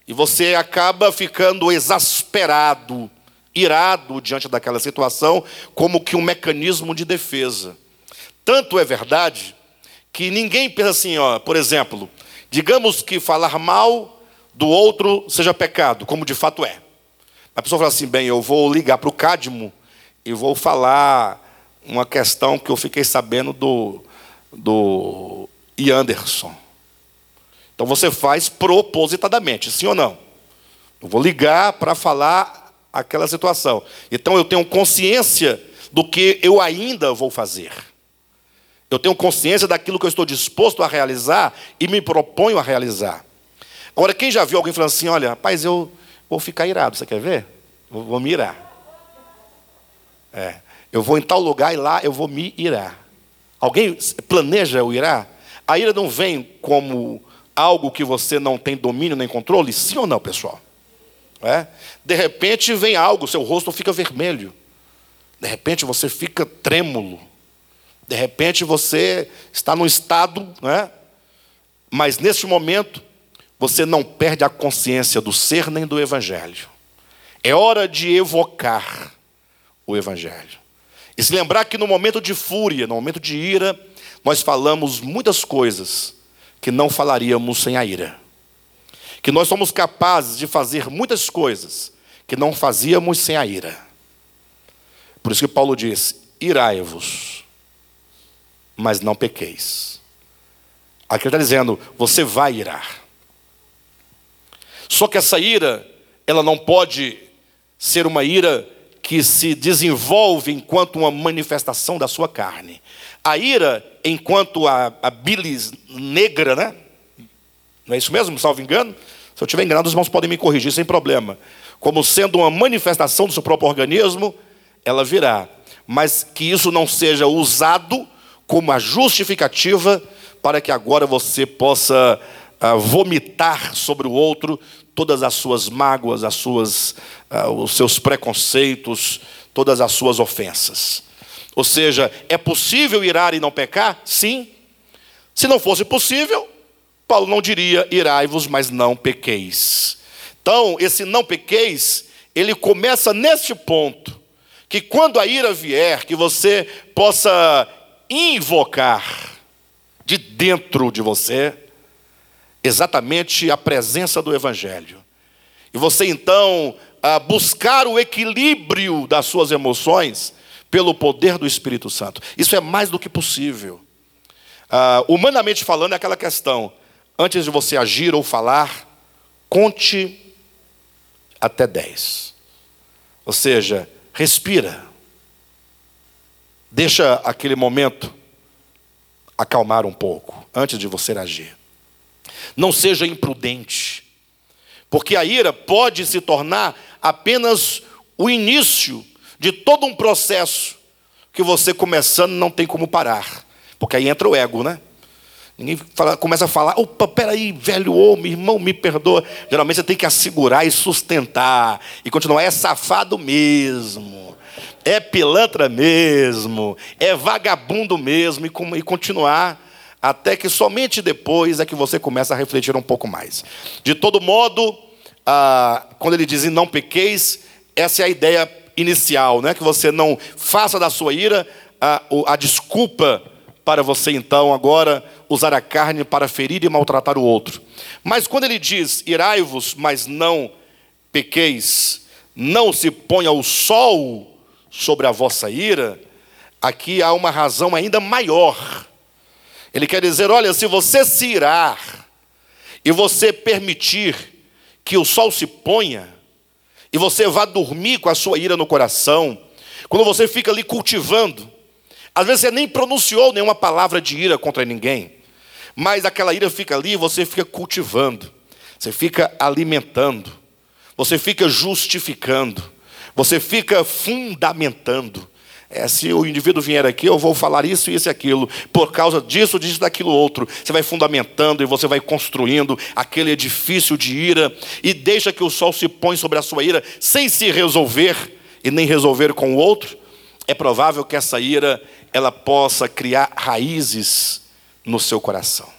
E você acaba ficando exasperado, irado diante daquela situação, como que um mecanismo de defesa. Tanto é verdade que ninguém pensa assim, ó, por exemplo, digamos que falar mal do outro seja pecado, como de fato é. A pessoa fala assim: bem, eu vou ligar para o Cadmo e vou falar uma questão que eu fiquei sabendo do, do Anderson. Então você faz propositadamente, sim ou não? Eu vou ligar para falar aquela situação. Então eu tenho consciência do que eu ainda vou fazer. Eu tenho consciência daquilo que eu estou disposto a realizar e me proponho a realizar. Agora, quem já viu alguém falando assim: olha, rapaz, eu Vou ficar irado, você quer ver? Vou, vou mirar. É. Eu vou em tal lugar e lá eu vou me irar. Alguém planeja o irá? A ira não vem como algo que você não tem domínio nem controle? Sim ou não, pessoal? É? De repente vem algo, seu rosto fica vermelho. De repente você fica trêmulo. De repente você está num estado, né? mas neste momento você não perde a consciência do ser nem do evangelho. É hora de evocar o evangelho. E se lembrar que no momento de fúria, no momento de ira, nós falamos muitas coisas que não falaríamos sem a ira. Que nós somos capazes de fazer muitas coisas que não fazíamos sem a ira. Por isso que Paulo diz: irai-vos, mas não pequeis. Aqui ele está dizendo: você vai irar. Só que essa ira, ela não pode ser uma ira que se desenvolve enquanto uma manifestação da sua carne. A ira, enquanto a, a bilis negra, né? Não é isso mesmo, salvo engano? Se eu estiver enganado, os irmãos podem me corrigir sem problema. Como sendo uma manifestação do seu próprio organismo, ela virá. Mas que isso não seja usado como a justificativa para que agora você possa uh, vomitar sobre o outro todas as suas mágoas, as suas, uh, os seus preconceitos, todas as suas ofensas. Ou seja, é possível irar e não pecar? Sim. Se não fosse possível, Paulo não diria irai-vos, mas não pequeis. Então, esse não pequeis, ele começa neste ponto, que quando a ira vier, que você possa invocar de dentro de você exatamente a presença do Evangelho. E você então buscar o equilíbrio das suas emoções pelo poder do Espírito Santo. Isso é mais do que possível. Uh, humanamente falando, é aquela questão: antes de você agir ou falar, conte até 10. Ou seja, respira. Deixa aquele momento acalmar um pouco antes de você agir. Não seja imprudente, porque a ira pode se tornar apenas o início de todo um processo que você começando não tem como parar, porque aí entra o ego, né? Ninguém fala, começa a falar, opa, peraí, velho homem, irmão, me perdoa. Geralmente você tem que assegurar e sustentar e continuar. É safado mesmo, é pilantra mesmo, é vagabundo mesmo, e, e continuar até que somente depois é que você começa a refletir um pouco mais. De todo modo, ah, quando ele diz não pequeis, essa é a ideia inicial, né? que você não faça da sua ira a, a desculpa para você então agora usar a carne para ferir e maltratar o outro. Mas quando ele diz irai-vos, mas não pequeis, não se ponha o sol sobre a vossa ira, aqui há uma razão ainda maior. Ele quer dizer: olha, se você se irar e você permitir que o sol se ponha, e você vá dormir com a sua ira no coração, quando você fica ali cultivando, às vezes você nem pronunciou nenhuma palavra de ira contra ninguém, mas aquela ira fica ali e você fica cultivando, você fica alimentando, você fica justificando, você fica fundamentando. É, se o indivíduo vier aqui, eu vou falar isso, isso e aquilo, por causa disso, disso, daquilo outro. Você vai fundamentando e você vai construindo aquele edifício de ira e deixa que o sol se põe sobre a sua ira sem se resolver e nem resolver com o outro. É provável que essa ira ela possa criar raízes no seu coração.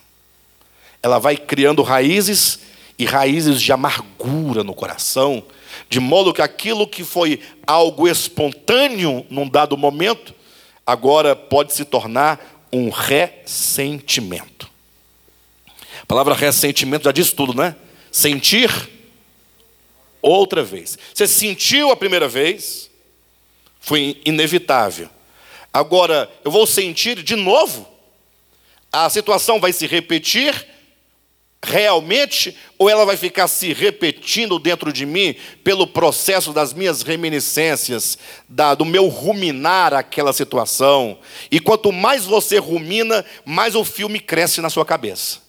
Ela vai criando raízes e raízes de amargura no coração de modo que aquilo que foi algo espontâneo num dado momento, agora pode se tornar um ressentimento. A palavra ressentimento já diz tudo, né? Sentir outra vez. Você sentiu a primeira vez, foi inevitável. Agora, eu vou sentir de novo. A situação vai se repetir realmente ou ela vai ficar se repetindo dentro de mim pelo processo das minhas reminiscências, da, do meu ruminar aquela situação? E quanto mais você rumina, mais o filme cresce na sua cabeça.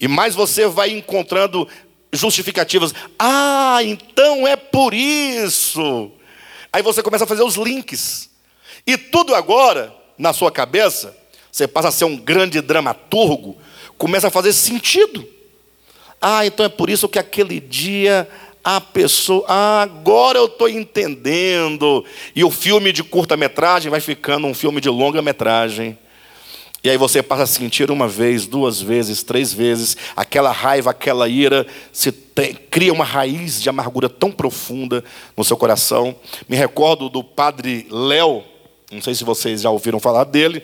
E mais você vai encontrando justificativas. Ah, então é por isso. Aí você começa a fazer os links. E tudo agora, na sua cabeça, você passa a ser um grande dramaturgo, começa a fazer sentido. Ah, então é por isso que aquele dia a pessoa, ah, agora eu estou entendendo. E o filme de curta-metragem vai ficando um filme de longa-metragem. E aí você passa a sentir uma vez, duas vezes, três vezes, aquela raiva, aquela ira, se tem, cria uma raiz de amargura tão profunda no seu coração. Me recordo do padre Léo, não sei se vocês já ouviram falar dele.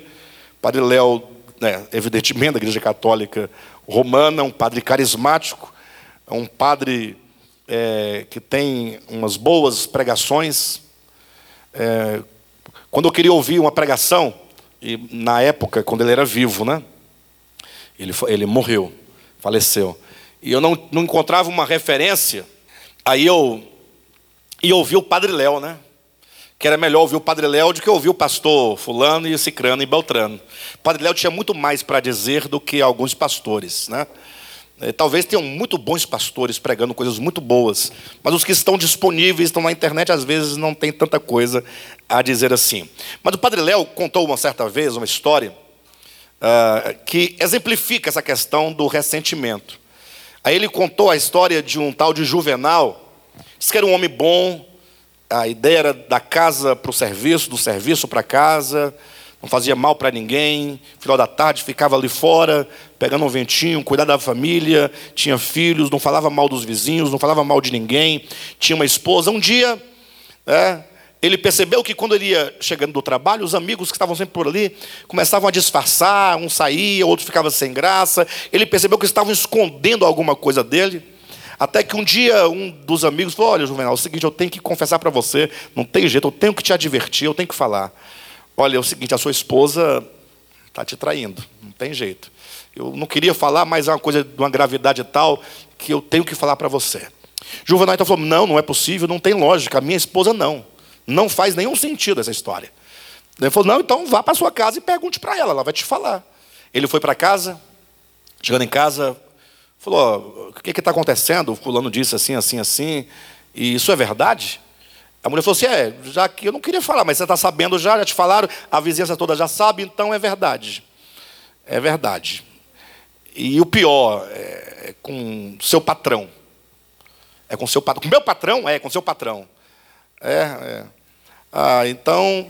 Padre Léo, né, evidentemente, da Igreja Católica Romana, um padre carismático, um padre é, que tem umas boas pregações. É, quando eu queria ouvir uma pregação, e na época, quando ele era vivo, né? Ele, ele morreu, faleceu. E eu não, não encontrava uma referência. Aí eu e ouvi o Padre Léo, né? Que era melhor ouvir o Padre Léo do que ouvir o pastor Fulano e Cicrano e Beltrano. O Padre Léo tinha muito mais para dizer do que alguns pastores, né? É, talvez tenham muito bons pastores pregando coisas muito boas, mas os que estão disponíveis, estão na internet, às vezes não tem tanta coisa a dizer assim. Mas o Padre Léo contou uma certa vez uma história uh, que exemplifica essa questão do ressentimento. Aí ele contou a história de um tal de Juvenal, disse que era um homem bom, a ideia era da casa para o serviço, do serviço para casa, não fazia mal para ninguém, final da tarde ficava ali fora, pegando um ventinho, cuidando da família, tinha filhos, não falava mal dos vizinhos, não falava mal de ninguém, tinha uma esposa. Um dia, é, ele percebeu que quando ele ia chegando do trabalho, os amigos que estavam sempre por ali começavam a disfarçar, um saía, outro ficava sem graça. Ele percebeu que estavam escondendo alguma coisa dele. Até que um dia um dos amigos falou: Olha, Juvenal, é o seguinte, eu tenho que confessar para você, não tem jeito, eu tenho que te advertir, eu tenho que falar. Olha, é o seguinte, a sua esposa está te traindo, não tem jeito. Eu não queria falar, mas é uma coisa de uma gravidade tal que eu tenho que falar para você. Juvenal então falou: não, não é possível, não tem lógica, a minha esposa não. Não faz nenhum sentido essa história. Ele falou: não, então vá para sua casa e pergunte para ela, ela vai te falar. Ele foi para casa, chegando em casa, falou: o que está acontecendo? O fulano disse assim, assim, assim, e isso é verdade? A mulher falou assim: é, já que eu não queria falar, mas você está sabendo já, já te falaram, a vizinhança toda já sabe, então é verdade. É verdade. E o pior é, é com seu patrão. É com seu patrão. Com meu patrão? É, com seu patrão. É, é. Ah, então,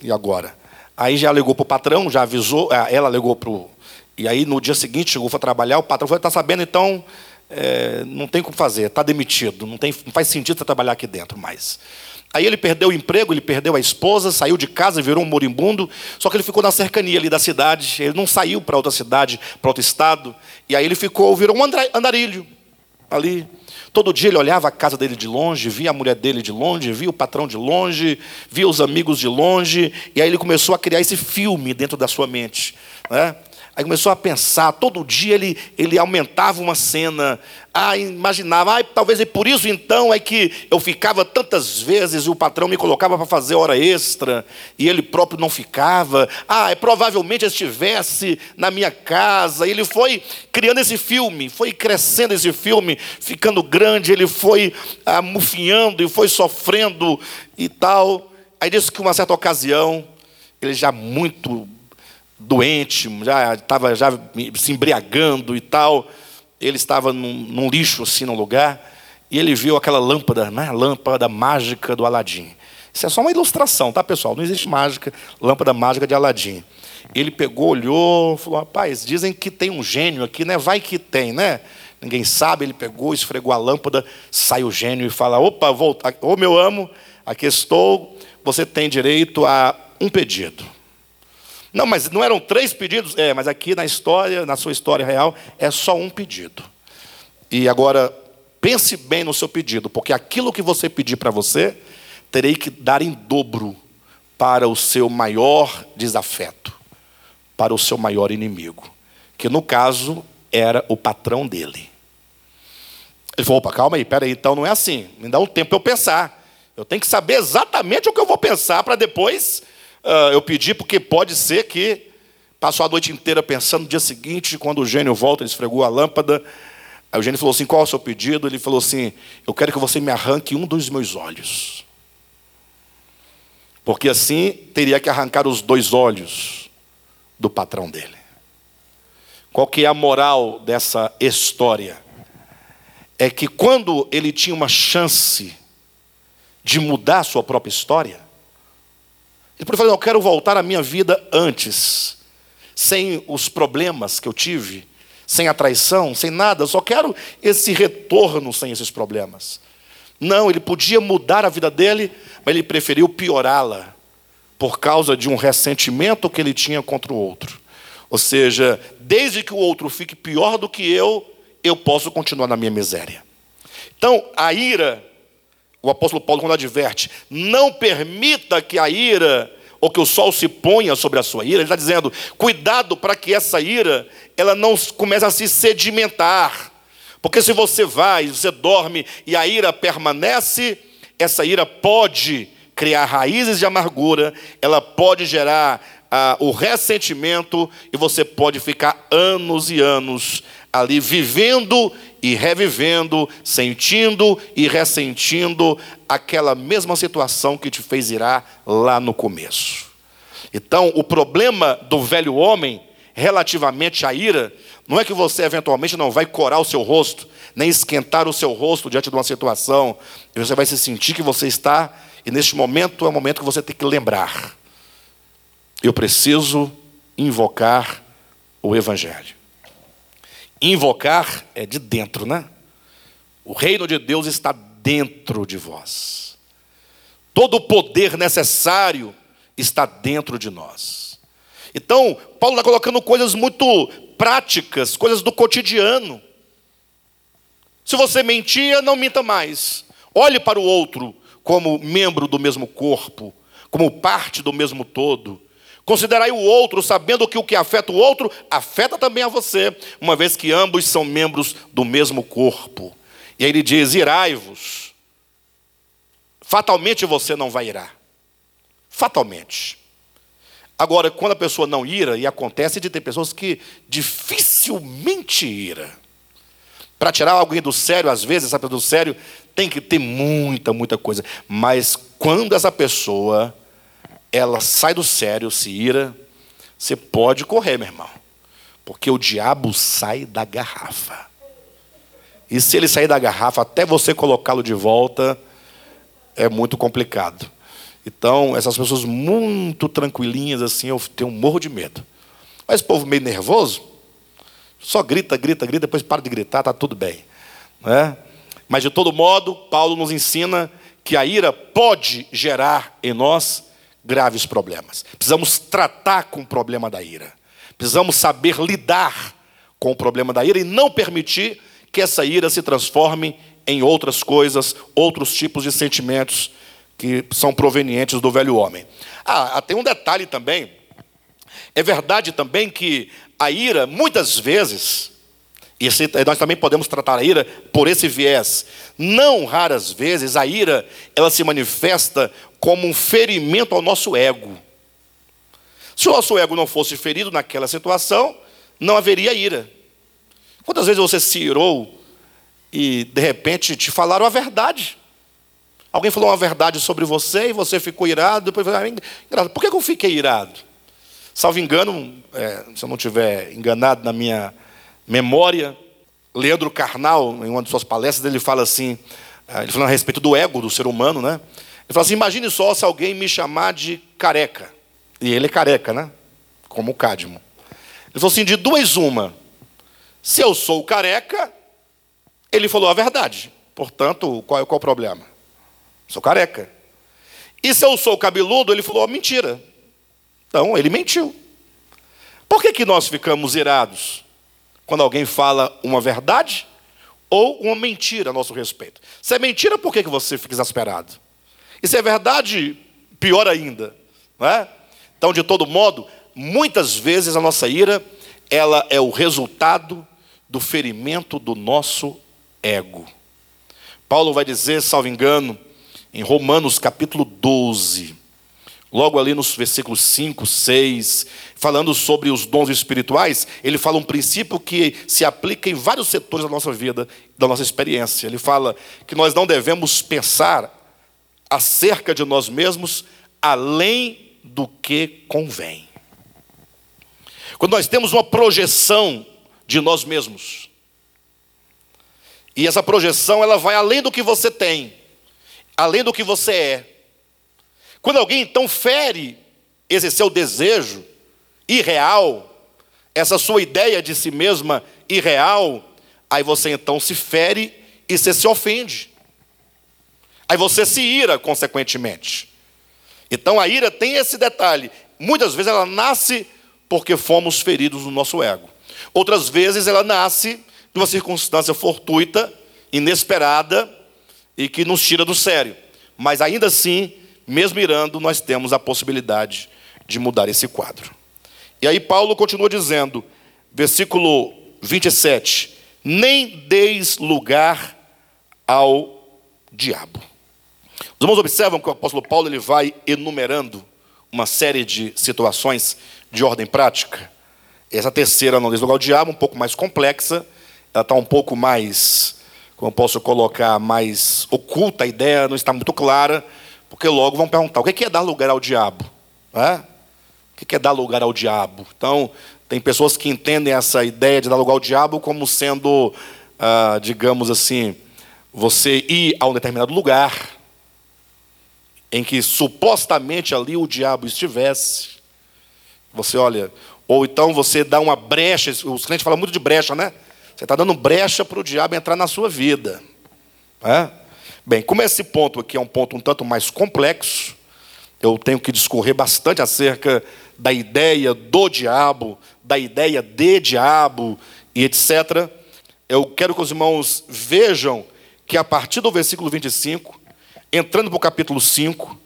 e agora? Aí já ligou para o patrão, já avisou, ah, ela ligou para o. E aí no dia seguinte chegou para trabalhar, o patrão falou: está sabendo, então é, não tem como fazer, está demitido, não, tem, não faz sentido você trabalhar aqui dentro mais. Aí ele perdeu o emprego, ele perdeu a esposa, saiu de casa, virou um moribundo, só que ele ficou na cercania ali da cidade, ele não saiu para outra cidade, para outro estado, e aí ele ficou, virou um andarilho ali. Todo dia ele olhava a casa dele de longe, via a mulher dele de longe, via o patrão de longe, via os amigos de longe, e aí ele começou a criar esse filme dentro da sua mente. Né? Aí começou a pensar, todo dia ele, ele aumentava uma cena. Ah, imaginava, ah, talvez é por isso então é que eu ficava tantas vezes e o patrão me colocava para fazer hora extra e ele próprio não ficava. Ah, é, provavelmente estivesse na minha casa. E ele foi criando esse filme, foi crescendo esse filme, ficando grande, ele foi amufinhando e foi sofrendo e tal. Aí disse que uma certa ocasião, ele já muito doente, já estava já se embriagando e tal. Ele estava num, num, lixo assim no lugar e ele viu aquela lâmpada, né? Lâmpada mágica do Aladim. Isso é só uma ilustração, tá, pessoal? Não existe mágica, lâmpada mágica de Aladim. Ele pegou, olhou, falou: "Rapaz, dizem que tem um gênio aqui, né? Vai que tem, né?" Ninguém sabe, ele pegou, esfregou a lâmpada, sai o gênio e fala: "Opa, volta, ô meu amo, aqui estou. Você tem direito a um pedido." Não, mas não eram três pedidos? É, mas aqui na história, na sua história real, é só um pedido. E agora, pense bem no seu pedido, porque aquilo que você pedir para você, terei que dar em dobro para o seu maior desafeto, para o seu maior inimigo, que no caso era o patrão dele. Ele falou: opa, calma aí, peraí, então não é assim, me dá um tempo para eu pensar. Eu tenho que saber exatamente o que eu vou pensar para depois uh, eu pedi porque pode ser que passou a noite inteira pensando no dia seguinte, quando o gênio volta, ele esfregou a lâmpada. Aí o gênio falou assim: qual é o seu pedido? Ele falou assim: eu quero que você me arranque um dos meus olhos. porque assim teria que arrancar os dois olhos do patrão dele. Qual que é a moral dessa história? É que quando ele tinha uma chance de mudar a sua própria história, ele pode falar, eu quero voltar à minha vida antes, sem os problemas que eu tive, sem a traição, sem nada, eu só quero esse retorno sem esses problemas. Não, ele podia mudar a vida dele, mas ele preferiu piorá-la por causa de um ressentimento que ele tinha contra o outro. Ou seja, desde que o outro fique pior do que eu, eu posso continuar na minha miséria. Então, a ira, o apóstolo Paulo, quando adverte, não permita que a ira ou que o sol se ponha sobre a sua ira, ele está dizendo, cuidado para que essa ira ela não comece a se sedimentar. Porque se você vai, você dorme e a ira permanece, essa ira pode criar raízes de amargura, ela pode gerar ah, o ressentimento e você pode ficar anos e anos ali vivendo e revivendo, sentindo e ressentindo aquela mesma situação que te fez irar lá no começo. Então, o problema do velho homem relativamente à ira não é que você eventualmente não vai corar o seu rosto, nem esquentar o seu rosto diante de uma situação, e você vai se sentir que você está, e neste momento é o momento que você tem que lembrar. Eu preciso invocar o Evangelho. Invocar é de dentro, né? O reino de Deus está dentro de vós. Todo o poder necessário está dentro de nós. Então, Paulo está colocando coisas muito práticas, coisas do cotidiano. Se você mentia, não minta mais. Olhe para o outro como membro do mesmo corpo, como parte do mesmo todo. Considerai o outro, sabendo que o que afeta o outro afeta também a você, uma vez que ambos são membros do mesmo corpo. E aí ele diz: irai-vos. Fatalmente você não vai irar. Fatalmente. Agora, quando a pessoa não ira, e acontece de ter pessoas que dificilmente ira. Para tirar alguém do sério, às vezes, essa pessoa do sério tem que ter muita, muita coisa. Mas quando essa pessoa ela sai do sério, se ira, você pode correr, meu irmão. Porque o diabo sai da garrafa. E se ele sair da garrafa, até você colocá-lo de volta, é muito complicado. Então, essas pessoas muito tranquilinhas assim, eu tenho um morro de medo. Mas o povo meio nervoso, só grita, grita, grita, depois para de gritar, está tudo bem. Né? Mas, de todo modo, Paulo nos ensina que a ira pode gerar em nós graves problemas. Precisamos tratar com o problema da ira. Precisamos saber lidar com o problema da ira e não permitir que essa ira se transforme em outras coisas, outros tipos de sentimentos que são provenientes do velho homem. Ah, ah, tem um detalhe também. É verdade também que a ira, muitas vezes, e nós também podemos tratar a ira por esse viés. Não raras vezes a ira ela se manifesta como um ferimento ao nosso ego. Se o nosso ego não fosse ferido naquela situação, não haveria ira. Quantas vezes você se irou e de repente te falaram a verdade? Alguém falou uma verdade sobre você e você ficou irado, depois ah, por que eu fiquei irado? Salvo engano, é, se eu não estiver enganado na minha memória, Leandro Carnal, em uma de suas palestras, ele fala assim, é, ele falando a respeito do ego do ser humano, né? Ele fala assim, imagine só se alguém me chamar de careca. E ele é careca, né? Como o Cadmo. Ele falou assim, de duas uma. Se eu sou careca, ele falou a verdade. Portanto, qual, qual é o problema? Sou careca. E se eu sou cabeludo, ele falou: mentira. Então, ele mentiu. Por que, que nós ficamos irados? Quando alguém fala uma verdade ou uma mentira a nosso respeito. Se é mentira, por que, você fica exasperado? E se é verdade, pior ainda. Não é? Então, de todo modo, muitas vezes a nossa ira ela é o resultado do ferimento do nosso ego. Paulo vai dizer, salvo engano, em Romanos capítulo 12, logo ali nos versículos 5, 6, falando sobre os dons espirituais, ele fala um princípio que se aplica em vários setores da nossa vida, da nossa experiência. Ele fala que nós não devemos pensar acerca de nós mesmos além do que convém. Quando nós temos uma projeção de nós mesmos, e essa projeção ela vai além do que você tem, além do que você é. Quando alguém então fere esse seu desejo irreal, essa sua ideia de si mesma irreal, aí você então se fere e você se ofende. Aí você se ira, consequentemente. Então a ira tem esse detalhe. Muitas vezes ela nasce porque fomos feridos no nosso ego. Outras vezes ela nasce de uma circunstância fortuita, inesperada e que nos tira do sério. Mas ainda assim, mesmo irando, nós temos a possibilidade de mudar esse quadro. E aí Paulo continua dizendo, versículo 27, nem deis lugar ao diabo. Os irmãos observam que o apóstolo Paulo ele vai enumerando uma série de situações de ordem prática. Essa terceira, não deis lugar ao diabo, um pouco mais complexa, ela está um pouco mais, como posso colocar, mais oculta, a ideia não está muito clara, porque logo vão perguntar: o que é dar lugar ao diabo? É? O que é dar lugar ao diabo? Então, tem pessoas que entendem essa ideia de dar lugar ao diabo como sendo, ah, digamos assim, você ir a um determinado lugar em que supostamente ali o diabo estivesse. Você olha, ou então você dá uma brecha, os clientes falam muito de brecha, né? Você está dando brecha para o diabo entrar na sua vida. É? Bem, como esse ponto aqui é um ponto um tanto mais complexo, eu tenho que discorrer bastante acerca da ideia do diabo, da ideia de diabo e etc. Eu quero que os irmãos vejam que a partir do versículo 25, entrando para o capítulo 5,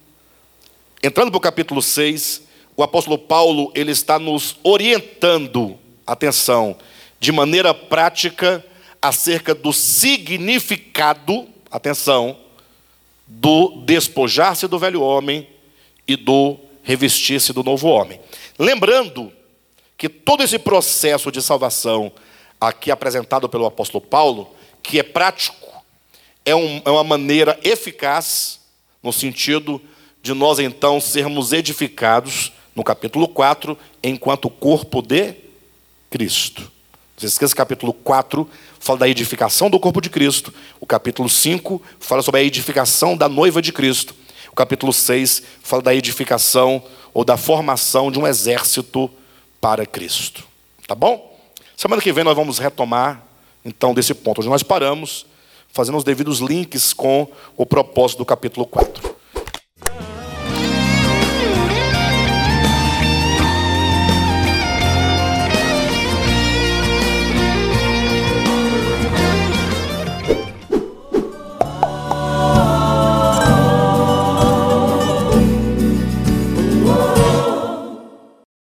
entrando para o capítulo 6, o apóstolo Paulo ele está nos orientando, atenção, de maneira prática acerca do significado, atenção, do despojar-se do velho homem e do revestir-se do novo homem. Lembrando que todo esse processo de salvação aqui apresentado pelo apóstolo Paulo, que é prático, é, um, é uma maneira eficaz, no sentido de nós então sermos edificados, no capítulo 4, enquanto corpo de Cristo. Não se esqueça, capítulo 4 fala da edificação do corpo de Cristo. O capítulo 5 fala sobre a edificação da noiva de Cristo. O capítulo 6 fala da edificação ou da formação de um exército para Cristo. Tá bom? Semana que vem nós vamos retomar, então, desse ponto onde nós paramos fazendo os devidos links com o propósito do capítulo 4.